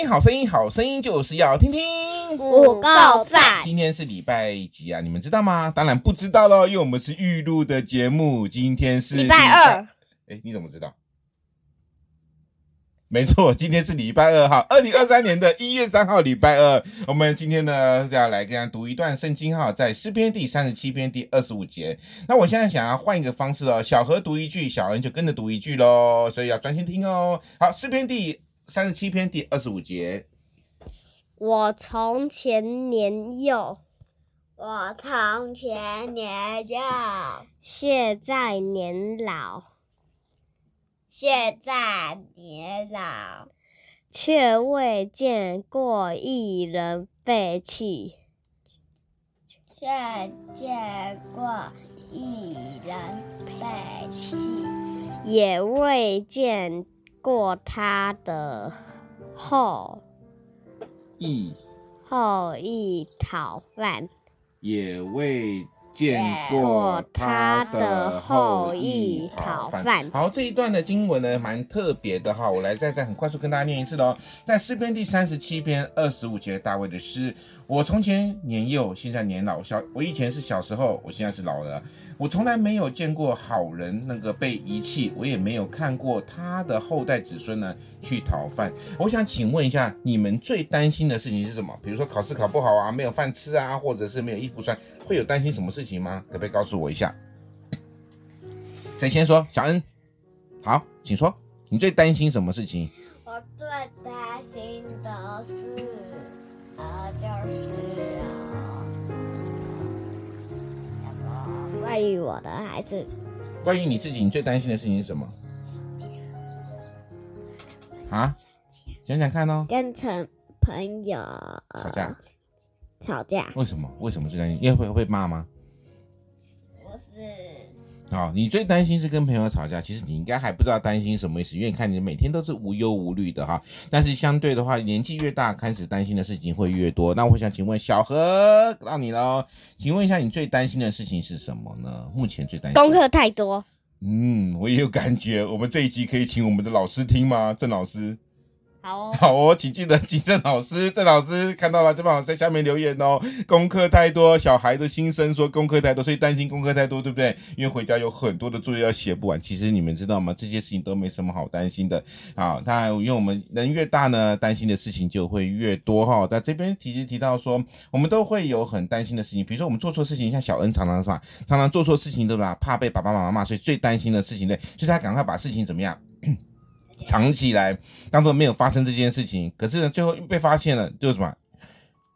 听好声音，好声音就是要听听。五告赞！今天是礼拜几啊？你们知道吗？当然不知道喽，因为我们是预录的节目。今天是礼拜二。哎，你怎么知道？没错，今天是礼拜二号，二零二三年的一月三号，礼拜二。我们今天呢要来跟大家读一段圣经哈，在诗篇第三十七篇第二十五节。那我现在想要换一个方式哦，小何读一句，小恩就跟着读一句喽，所以要专心听哦。好，诗篇第三十七篇第二十五节。我从前年幼，我从前年幼，现在年老。现在年老，却未见过一人背弃，却见过一人背弃，也未见过他的后裔后裔讨饭，也未。见过他的后裔讨饭。好，这一段的经文呢，蛮特别的哈。我来再再很快速跟大家念一次喽。在诗篇第三十七篇二十五节，大卫的诗：我从前年幼，现在年老。小我以前是小时候，我现在是老了。我从来没有见过好人那个被遗弃，我也没有看过他的后代子孙呢去讨饭。我想请问一下，你们最担心的事情是什么？比如说考试考不好啊，没有饭吃啊，或者是没有衣服穿。会有担心什么事情吗？可不可以告诉我一下？谁先说？小恩，好，请说。你最担心什么事情？我最担心的是，呃，就是呃，关于我的还是关于你自己？你最担心的事情是什么？啊？想想看哦。跟成朋友吵架。吵架？为什么？为什么最担心？因为会会骂吗？不是。哦，你最担心是跟朋友吵架。其实你应该还不知道担心什么意思，因为看你每天都是无忧无虑的哈。但是相对的话，年纪越大，开始担心的事情会越多。那我想请问小何，到你喽。请问一下，你最担心的事情是什么呢？目前最担心功课太多。嗯，我也有感觉。我们这一集可以请我们的老师听吗？郑老师。好哦，好哦，请记得 请郑老师，郑老师看到了就帮我在下面留言哦。功课太多，小孩的心声说功课太多，所以担心功课太多，对不对？因为回家有很多的作业要写不完。其实你们知道吗？这些事情都没什么好担心的。好，当然，因为我们人越大呢，担心的事情就会越多哈。在这边提及提到说，我们都会有很担心的事情，比如说我们做错事情，像小恩常常是吧，常常做错事情对吧？怕被爸爸妈妈骂，所以最担心的事情呢，就是他赶快把事情怎么样？藏起来，当做没有发生这件事情。可是呢，最后被发现了，就是什么？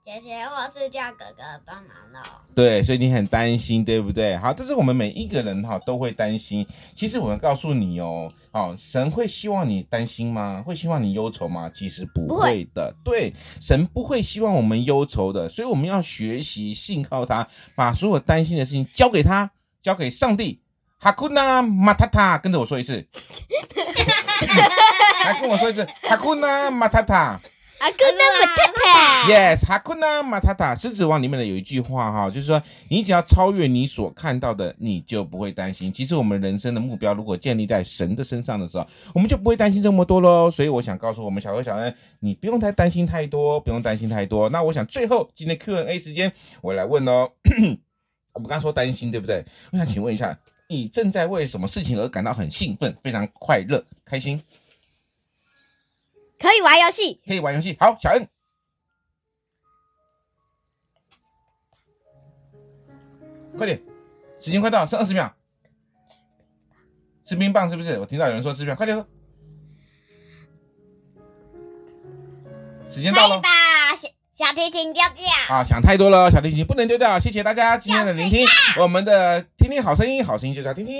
姐姐，或是叫哥哥帮忙了。对，所以你很担心，对不对？好，这是我们每一个人哈都会担心。其实我们告诉你哦，哦，神会希望你担心吗？会希望你忧愁吗？其实不会的。对，神不会希望我们忧愁的，所以我们要学习信靠他，把所有担心的事情交给他，交给上帝。哈库纳马塔塔，跟着我说一次。来跟我说一次，哈库纳马塔塔。哈库纳马塔塔。Yes，哈库纳马塔塔。狮子王里面的有一句话哈，就是说，你只要超越你所看到的，你就不会担心。其实我们人生的目标如果建立在神的身上的时候，我们就不会担心这么多喽。所以我想告诉我们小何、小恩，你不用太担心太多，不用担心太多。那我想最后今天 Q&A 时间，我来问哦。我们刚刚说担心对不对？我想请问一下。你正在为什么事情而感到很兴奋、非常快乐、开心？可以玩游戏，可以玩游戏。好，小恩，快点，时间快到，剩二十秒。吃冰棒是不是？我听到有人说吃冰棒，快点说。时间到了。小提琴丢掉啊！想太多了，小提琴不能丢掉。谢谢大家今天的聆听，我们的听听好声音，好声音就是要听听。